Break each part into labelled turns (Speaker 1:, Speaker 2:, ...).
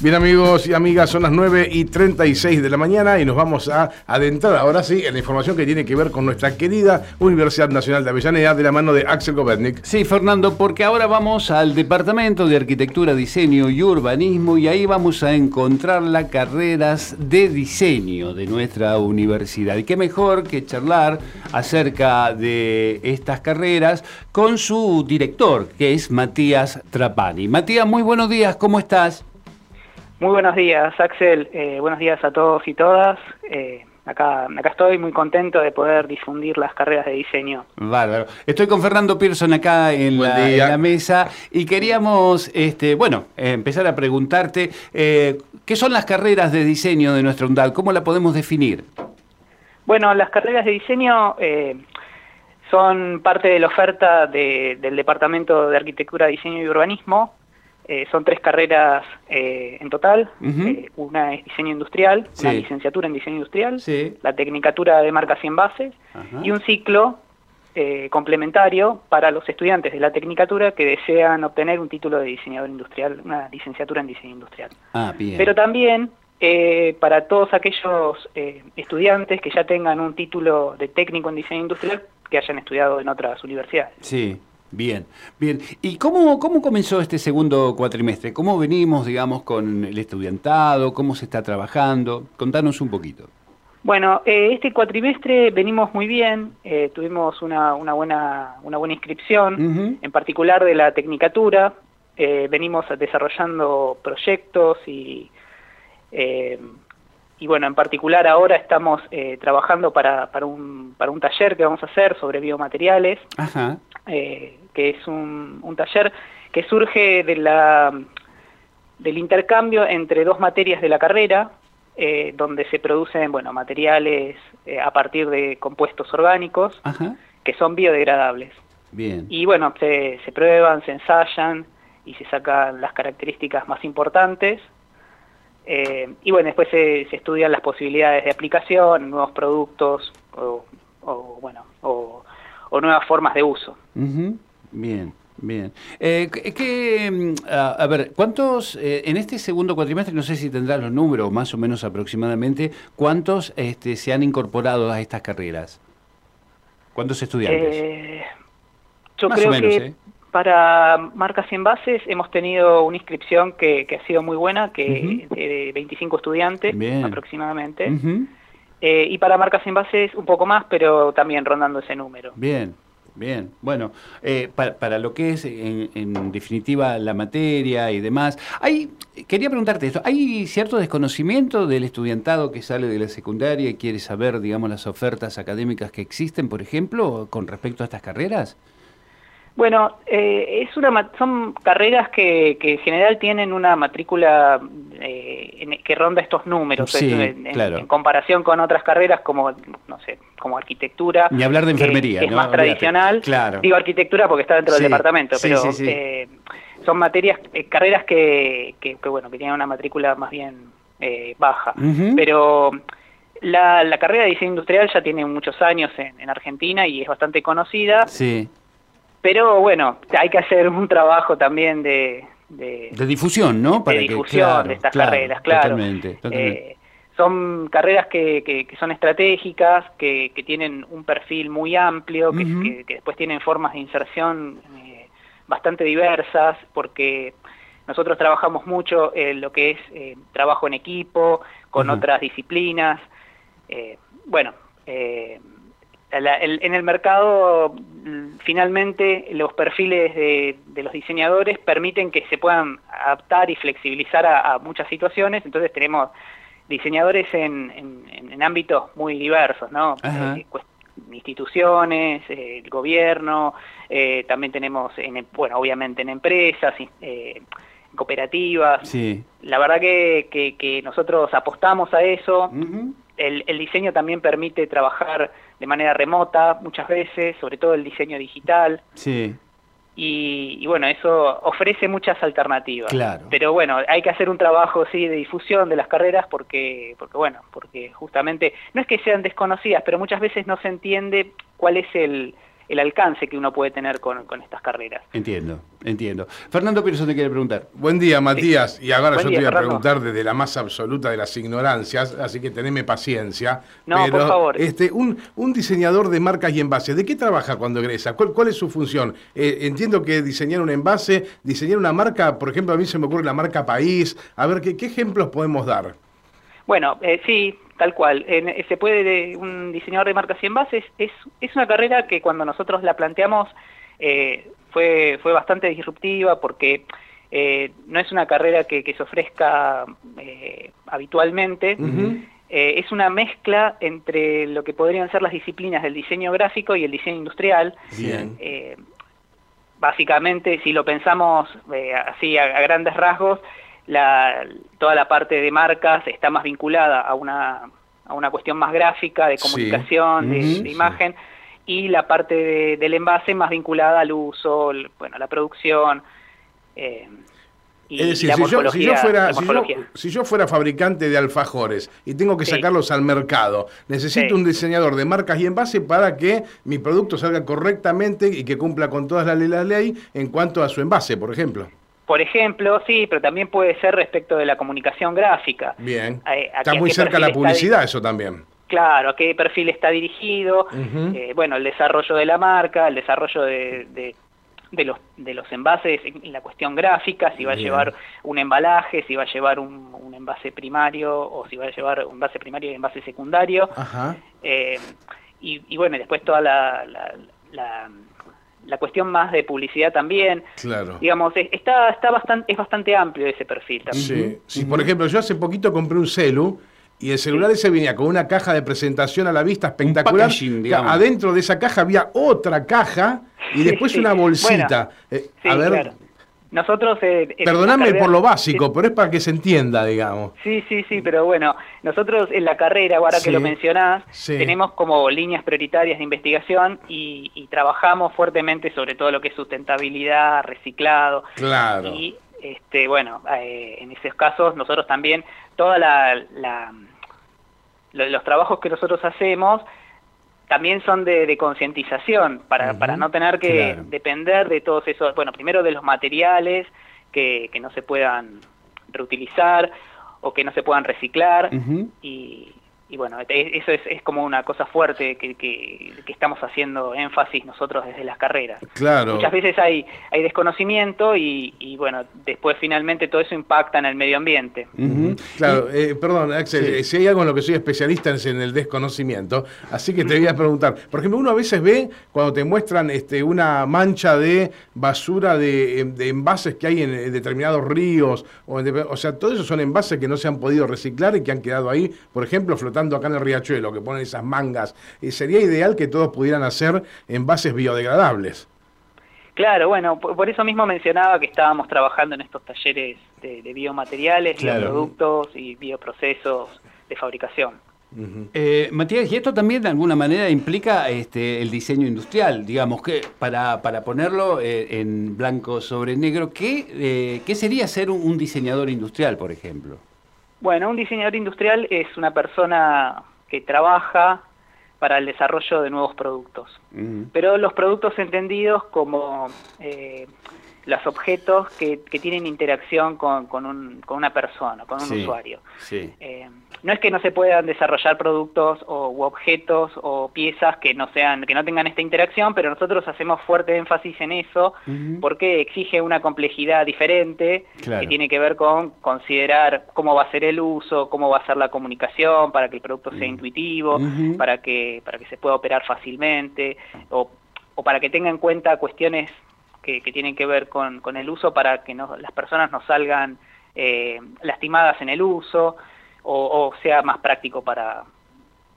Speaker 1: Bien amigos y amigas, son las 9 y 36 de la mañana y nos vamos a adentrar ahora sí en la información que tiene que ver con nuestra querida Universidad Nacional de Avellaneda de la mano de Axel Gobernik.
Speaker 2: Sí, Fernando, porque ahora vamos al Departamento de Arquitectura, Diseño y Urbanismo y ahí vamos a encontrar las carreras de diseño de nuestra universidad. Y qué mejor que charlar acerca de estas carreras con su director, que es Matías Trapani. Matías, muy buenos días, ¿cómo estás?
Speaker 3: Muy buenos días, Axel. Eh, buenos días a todos y todas. Eh, acá, acá estoy muy contento de poder difundir las carreras de diseño.
Speaker 2: Bárbaro. Estoy con Fernando Pearson acá en, la, mesa y queríamos, este, bueno, empezar a preguntarte, eh, ¿qué son las carreras de diseño de nuestra UNDAL? ¿Cómo la podemos definir?
Speaker 3: Bueno, las carreras de diseño son parte de la oferta del Departamento de Arquitectura, Diseño y Urbanismo, eh, son tres carreras eh, en total. Eh, una es diseño industrial, una licenciatura en diseño industrial, la tecnicatura de marcas y envases y un ciclo complementario para los estudiantes de la tecnicatura que desean obtener un título de diseñador industrial, una licenciatura en diseño industrial.
Speaker 2: Ah,
Speaker 3: Pero también para todos aquellos estudiantes que ya tengan un título de técnico en diseño industrial que hayan estudiado en otras universidades.
Speaker 2: Sí. Bien, bien. ¿Y cómo, cómo comenzó este segundo cuatrimestre? ¿Cómo venimos, digamos, con el estudiantado? ¿Cómo se está trabajando? Contanos un poquito.
Speaker 3: Bueno, eh, este cuatrimestre venimos muy bien, eh, tuvimos una, una, buena, una buena inscripción, en particular de la tecnicatura, eh, venimos desarrollando proyectos y, y bueno, en particular ahora estamos trabajando para, para, un, para un taller que vamos a hacer sobre biomateriales. Ajá. Eh, que es un, taller que surge de la, del intercambio entre dos materias de la carrera, eh, donde se producen bueno, materiales eh, a partir de compuestos orgánicos que son biodegradables.
Speaker 2: Bien.
Speaker 3: Y bueno, se, se, prueban, se ensayan y se sacan las características más importantes. y bueno, después se, estudian las posibilidades de aplicación, nuevos productos o, o bueno, o o nuevas formas de uso.
Speaker 2: Bien. Bien. Eh, que, mm, a, ver, ¿cuántos, eh, en este segundo cuatrimestre, no sé si tendrás los números, más o menos aproximadamente, cuántos este, se han incorporado a estas carreras? ¿Cuántos estudiantes?
Speaker 3: Eh, yo creo que ¿eh? para marcas y envases hemos tenido una inscripción que, ha sido muy buena, que de 25 estudiantes aproximadamente. Eh, y para marcas envases un poco más, pero también rondando ese número.
Speaker 2: Bien, bien. Bueno, eh, para, lo que es en, definitiva la materia y demás, hay, quería preguntarte esto, ¿hay cierto desconocimiento del estudiantado que sale de la secundaria y quiere saber, digamos, las ofertas académicas que existen, por ejemplo, con respecto a estas carreras?
Speaker 3: Bueno, eh, es una, son carreras que, en general tienen una matrícula eh, que ronda estos números, en, comparación con otras carreras como, no sé, como arquitectura.
Speaker 2: Ni hablar de enfermería,
Speaker 3: es más tradicional.
Speaker 2: Claro.
Speaker 3: Digo arquitectura porque está dentro del departamento, pero eh, son materias, carreras que, que, bueno, que tienen una matrícula más bien baja. Pero la, la, carrera de diseño industrial ya tiene muchos años en, en Argentina y es bastante conocida.
Speaker 2: Sí.
Speaker 3: Pero bueno, hay que hacer un trabajo también de... De,
Speaker 2: difusión, ¿no?
Speaker 3: de difusión de estas carreras, claro. Totalmente, eh, son carreras que, que, son estratégicas, que, que, tienen un perfil muy amplio, que, después tienen formas de inserción eh, bastante diversas, porque nosotros trabajamos mucho en lo que es eh, trabajo en equipo, con otras disciplinas. bueno, en el mercado finalmente los perfiles de, los diseñadores permiten que se puedan adaptar y flexibilizar a, muchas situaciones, entonces tenemos diseñadores en, ámbitos muy diversos, ¿no? Eh, instituciones, eh, el gobierno, eh, también tenemos, en, bueno, obviamente en empresas, cooperativas. La verdad que, nosotros apostamos a eso. el diseño también permite trabajar de manera remota muchas veces, sobre todo el diseño digital.
Speaker 2: Sí.
Speaker 3: Y, bueno, eso ofrece muchas alternativas.
Speaker 2: Claro.
Speaker 3: Pero bueno, hay que hacer un trabajo sí de difusión de las carreras porque, porque bueno, porque justamente no es que sean desconocidas, pero muchas veces no se entiende cuál es el, el alcance que uno puede tener con, estas carreras.
Speaker 2: Entiendo, entiendo. Fernando Pearson te quiere preguntar.
Speaker 1: Buen día, Matías. Y ahora yo te voy a preguntar desde la más absoluta de las ignorancias, así que teneme paciencia.
Speaker 3: No, por favor.
Speaker 1: Este, un, un diseñador de marcas y envases, ¿de qué trabaja cuando egresa? ¿Cuál, cuál es su función? Eh, entiendo que diseñar un envase, diseñar una marca, por ejemplo, a mí se me ocurre la marca País. A ver, ¿qué, qué ejemplos podemos dar?
Speaker 3: Bueno, eh, sí, Tal cual. Eh, se puede, un diseñador de marcas y envases es, es una carrera que cuando nosotros la planteamos eh, fue, fue bastante disruptiva porque eh, no es una carrera que, se ofrezca habitualmente. es una mezcla entre lo que podrían ser las disciplinas del diseño gráfico y el diseño industrial. básicamente, si lo pensamos así a grandes rasgos, la, toda la parte de marcas está más vinculada a una, a una cuestión más gráfica, de comunicación, de, imagen, y la parte del envase más vinculada al uso, bueno, a la producción.
Speaker 1: Eh, y, es decir, si, yo, si, yo fuera, si, yo, fuera, fabricante de alfajores y tengo que sacarlos al mercado, necesito un diseñador de marcas y envase para que mi producto salga correctamente y que cumpla con todas las leyes de la ley en cuanto a su envase, por ejemplo.
Speaker 3: Por ejemplo, sí, pero también puede ser respecto de la comunicación gráfica.
Speaker 1: Bien. está muy cerca la publicidad eso también.
Speaker 3: Claro, a qué perfil está dirigido, eh, bueno, el desarrollo de la marca, el desarrollo de, de, los, de los envases en, la cuestión gráfica, si va a llevar un embalaje, si va a llevar un, envase primario o si va a llevar un envase primario y envase secundario. Ajá. Eh, y, bueno, después toda la la cuestión más de publicidad también. Claro. Digamos, está, está bastante, es bastante amplio ese perfil
Speaker 1: también. Sí, por ejemplo, yo hace poquito compré un celu y el celular ese venía con una caja de presentación a la vista espectacular. Adentro de esa caja había otra caja y después una bolsita.
Speaker 3: Eh, a ver, nosotros... Eh,
Speaker 1: Perdóname por lo básico, pero es para que se entienda, digamos.
Speaker 3: Sí, sí, sí, pero bueno, nosotros en la carrera, ahora que lo mencionás, tenemos como líneas prioritarias de investigación y, trabajamos fuertemente sobre todo lo que es sustentabilidad, reciclado.
Speaker 1: Claro.
Speaker 3: Y, este, bueno, eh, en esos casos nosotros también, toda la, los trabajos que nosotros hacemos también son de, concientización, para, para no tener que depender de todos esos, bueno, primero de los materiales que, que no se puedan reutilizar o que no se puedan reciclar y, y bueno, eso es, es, como una cosa fuerte que, que, estamos haciendo énfasis nosotros desde las carreras.
Speaker 1: Claro.
Speaker 3: Muchas veces hay, hay desconocimiento y, y bueno, después finalmente todo eso impacta en el medio ambiente.
Speaker 1: Claro, eh, perdón, Axel, eh, si hay algo en lo que soy especialista es en el desconocimiento, así que te voy a preguntar. Por ejemplo, uno a veces ve cuando te muestran este, una mancha de basura de, de envases que hay en determinados ríos, o, o sea, todos esos son envases que no se han podido reciclar y que han quedado ahí, por ejemplo, flotando acá en el riachuelo, que ponen esas mangas, y sería ideal que todos pudieran hacer envases biodegradables.
Speaker 3: Claro, bueno, por eso mismo mencionaba que estábamos trabajando en estos talleres de, biomateriales, bioproductos y bioprocesos de fabricación.
Speaker 2: Eh, Matías, y esto también de alguna manera implica este, el diseño industrial, digamos, que para, para ponerlo eh, en blanco sobre negro, ¿qué, eh, ¿qué sería ser un, diseñador industrial, por ejemplo?
Speaker 3: Bueno, un diseñador industrial es una persona que trabaja para el desarrollo de nuevos productos, pero los productos entendidos como eh, los objetos que, tienen interacción con, un, con, una persona, con un usuario. Eh, no es que no se puedan desarrollar productos o u objetos o piezas que no sean que no tengan esta interacción, pero nosotros hacemos fuerte énfasis en eso porque exige una complejidad diferente que tiene que ver con considerar cómo va a ser el uso, cómo va a ser la comunicación para que el producto sea intuitivo, para que para que se pueda operar fácilmente o, o para que tenga en cuenta cuestiones que, tienen que ver con, con, el uso para que no, las personas no salgan eh, lastimadas en el uso o, sea más práctico para,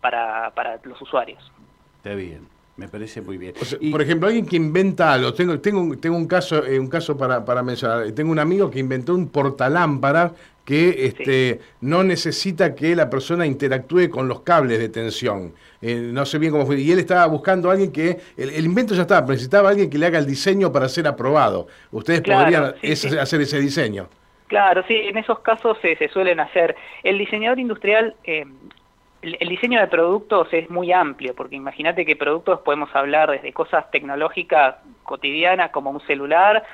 Speaker 3: para, para los usuarios.
Speaker 2: Está bien. Me parece muy bien.
Speaker 1: Por ejemplo, alguien que inventa algo, tengo, tengo, tengo un caso, eh, un caso para, para mencionar. Tengo un amigo que inventó un portalámpara que este, no necesita que la persona interactúe con los cables de tensión. Eh, no sé bien cómo fue. Y él estaba buscando a alguien que, el, invento ya estaba, pero necesitaba a alguien que le haga el diseño para ser aprobado. Ustedes podrían hacer ese diseño.
Speaker 3: Claro, sí, en esos casos se suelen hacer. El diseñador industrial eh, el, diseño de productos es muy amplio, porque imagínate que productos podemos hablar desde cosas tecnológicas cotidianas como un celular,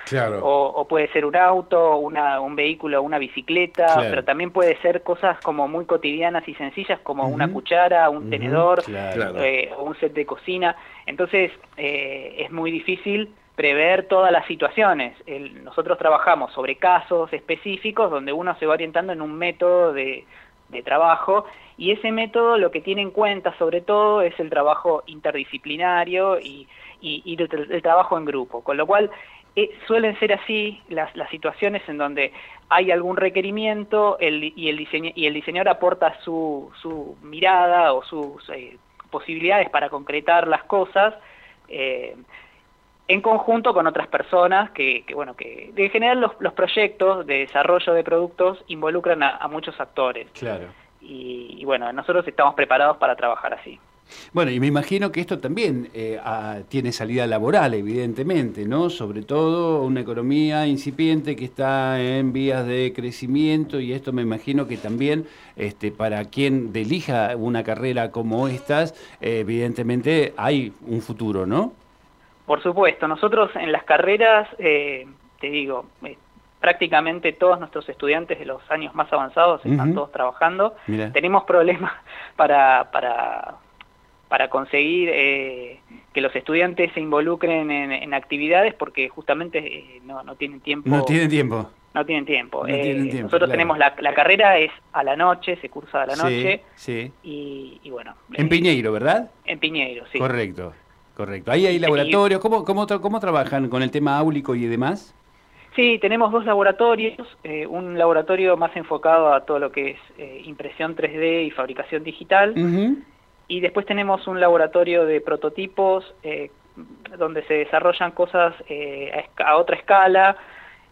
Speaker 3: o, puede ser un auto, una, un vehículo, una bicicleta, pero también puede ser cosas como muy cotidianas y sencillas como una cuchara, un tenedor, eh, o un set de cocina. Entonces eh, es muy difícil prever todas las situaciones. nosotros trabajamos sobre casos específicos donde uno se va orientando en un método de, de trabajo y ese método lo que tiene en cuenta sobre todo es el trabajo interdisciplinario y, el, trabajo en grupo, con lo cual eh, suelen ser así las, situaciones en donde hay algún requerimiento y, el y el diseñador aporta su, su mirada o sus eh, posibilidades para concretar las cosas eh, en conjunto con otras personas que, bueno, que en general los, los, proyectos de desarrollo de productos involucran a, muchos actores.
Speaker 2: Claro.
Speaker 3: Y, bueno, nosotros estamos preparados para trabajar así.
Speaker 2: Bueno, y me imagino que esto también eh, tiene salida laboral, evidentemente, ¿no? Sobre todo una economía incipiente que está en vías de crecimiento y esto me imagino que también este, para quien delija una carrera como estas, eh, evidentemente hay un futuro, ¿no?
Speaker 3: Por supuesto, nosotros en las carreras, eh, te digo, eh, prácticamente todos nuestros estudiantes de los años más avanzados están todos trabajando. Tenemos problemas para, para, para conseguir eh, que los estudiantes se involucren en, actividades porque justamente no, no tienen tiempo.
Speaker 2: No tienen tiempo.
Speaker 3: No tienen tiempo. nosotros tenemos la, la, carrera es a la noche, se cursa a la noche.
Speaker 2: Sí,
Speaker 3: Y, y bueno.
Speaker 2: En Piñeiro, ¿verdad?
Speaker 3: En Piñeiro, sí.
Speaker 2: Correcto. Correcto. ¿Ahí hay laboratorios? ¿Cómo, cómo, cómo trabajan con el tema áulico y demás?
Speaker 3: Sí, tenemos dos laboratorios, eh, un laboratorio más enfocado a todo lo que es eh, impresión 3D y fabricación digital, y después tenemos un laboratorio de prototipos eh, donde se desarrollan cosas a, otra escala,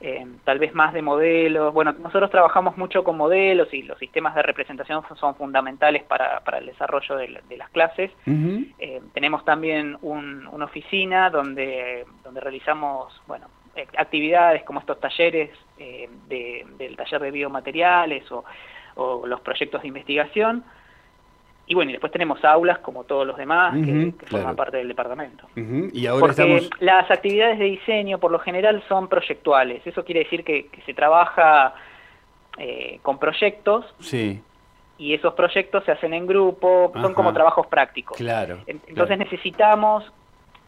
Speaker 3: eh, tal vez más de modelos. Bueno, nosotros trabajamos mucho con modelos y los sistemas de representación son fundamentales para, para el desarrollo de, las clases. Eh, tenemos también una oficina donde, donde realizamos, bueno, eh, actividades como estos talleres del taller de biomateriales o, o los proyectos de investigación. Y bueno, y después tenemos aulas como todos los demás que, forman parte del departamento.
Speaker 2: y ahora
Speaker 3: Porque las actividades de diseño por lo general son proyectuales. Eso quiere decir que, se trabaja eh, con proyectos.
Speaker 2: Sí.
Speaker 3: Y esos proyectos se hacen en grupo, son como trabajos prácticos.
Speaker 2: Claro.
Speaker 3: Entonces necesitamos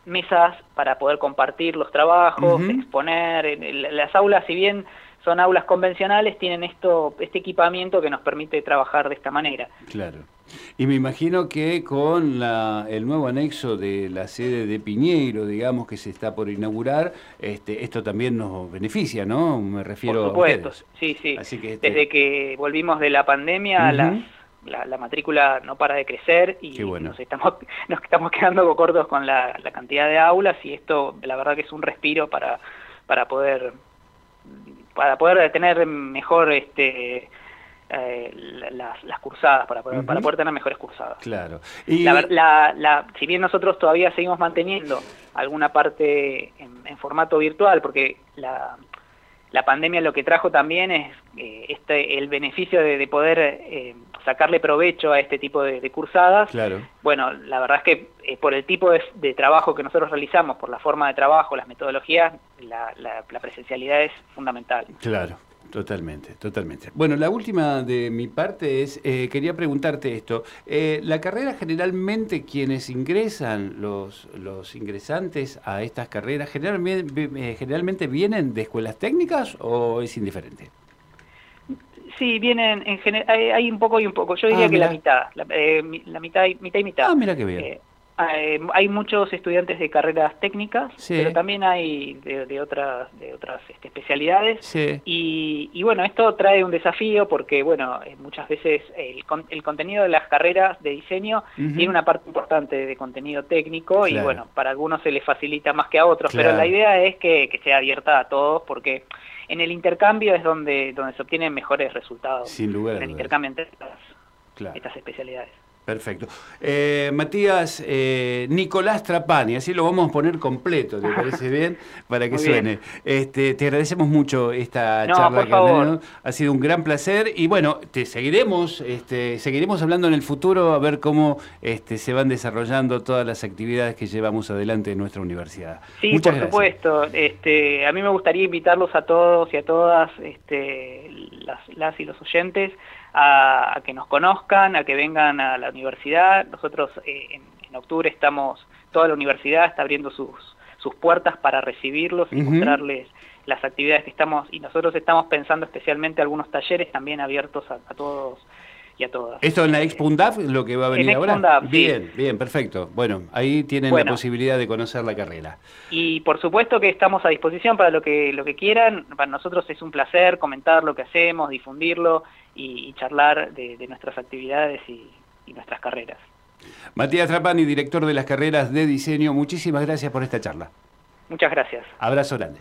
Speaker 3: mesas para poder compartir los trabajos, exponer. Las aulas, si bien son aulas convencionales, tienen esto, este equipamiento que nos permite trabajar de esta manera.
Speaker 2: Claro. Y me imagino que con el nuevo anexo de la sede de Piñeiro, digamos, que se está por inaugurar, este, esto también nos beneficia, ¿no? Me refiero
Speaker 3: por supuesto, sí, sí. Así que este Desde que volvimos de la pandemia, la, matrícula no para de crecer y nos, estamos, nos estamos quedando cortos con la, cantidad de aulas y esto la verdad que es un respiro para, para poder para poder tener mejor este eh, las, cursadas, para poder, para poder tener mejores cursadas.
Speaker 2: Claro.
Speaker 3: Y... La, si bien nosotros todavía seguimos manteniendo alguna parte en, formato virtual, porque la, la pandemia lo que trajo también es eh, este, el beneficio de, poder eh, sacarle provecho a este tipo de, cursadas.
Speaker 2: Claro.
Speaker 3: Bueno, la verdad es que por el tipo de, trabajo que nosotros realizamos, por la forma de trabajo, las metodologías, la, la presencialidad es fundamental.
Speaker 2: Claro. Totalmente, totalmente. Bueno, la última de mi parte es, eh, quería preguntarte esto. Eh, ¿La carrera generalmente quienes ingresan, los, los ingresantes a estas carreras, generalmente, eh, generalmente vienen de escuelas técnicas o es indiferente?
Speaker 3: Sí, vienen en hay, un poco y un poco. Yo diría ah, que la mitad, la, mitad, mitad y mitad.
Speaker 2: Ah, mira qué bien
Speaker 3: Eh, hay muchos estudiantes de carreras técnicas, pero también hay de, otras, de otras este, especialidades. Y, bueno, esto trae un desafío porque, bueno, eh, muchas veces el, el, contenido de las carreras de diseño tiene una parte importante de contenido técnico y, bueno, para algunos se les facilita más que a otros, pero la idea es que, que sea abierta a todos porque en el intercambio es donde, donde se obtienen mejores resultados.
Speaker 2: Sin lugar
Speaker 3: En el intercambio entre estas especialidades.
Speaker 2: Perfecto. Eh, Matías, eh, Nicolás Trapani, así lo vamos a poner completo, ¿te parece bien? Para que suene. Este, te agradecemos mucho esta charla que Ha sido un gran placer y bueno, te seguiremos, este, seguiremos hablando en el futuro a ver cómo este, se van desarrollando todas las actividades que llevamos adelante en nuestra universidad.
Speaker 3: Sí, por supuesto. Este, a mí me gustaría invitarlos a todos y a todas este, las, las y los oyentes a, que nos conozcan, a que vengan a la universidad. Nosotros eh, en, octubre estamos, toda la universidad está abriendo sus, sus puertas para recibirlos y mostrarles las actividades que estamos, y nosotros estamos pensando especialmente algunos talleres también abiertos a, todos y a todas.
Speaker 2: ¿Esto en la Expundaf lo que va a venir ahora? bien, bien, perfecto. Bueno, ahí tienen la posibilidad de conocer la carrera.
Speaker 3: Y por supuesto que estamos a disposición para lo que, lo que quieran. Para nosotros es un placer comentar lo que hacemos, difundirlo y, charlar de, nuestras actividades y, nuestras carreras.
Speaker 2: Matías Trapani, director de las carreras de diseño, muchísimas gracias por esta charla.
Speaker 3: Muchas gracias.
Speaker 2: Abrazo grande.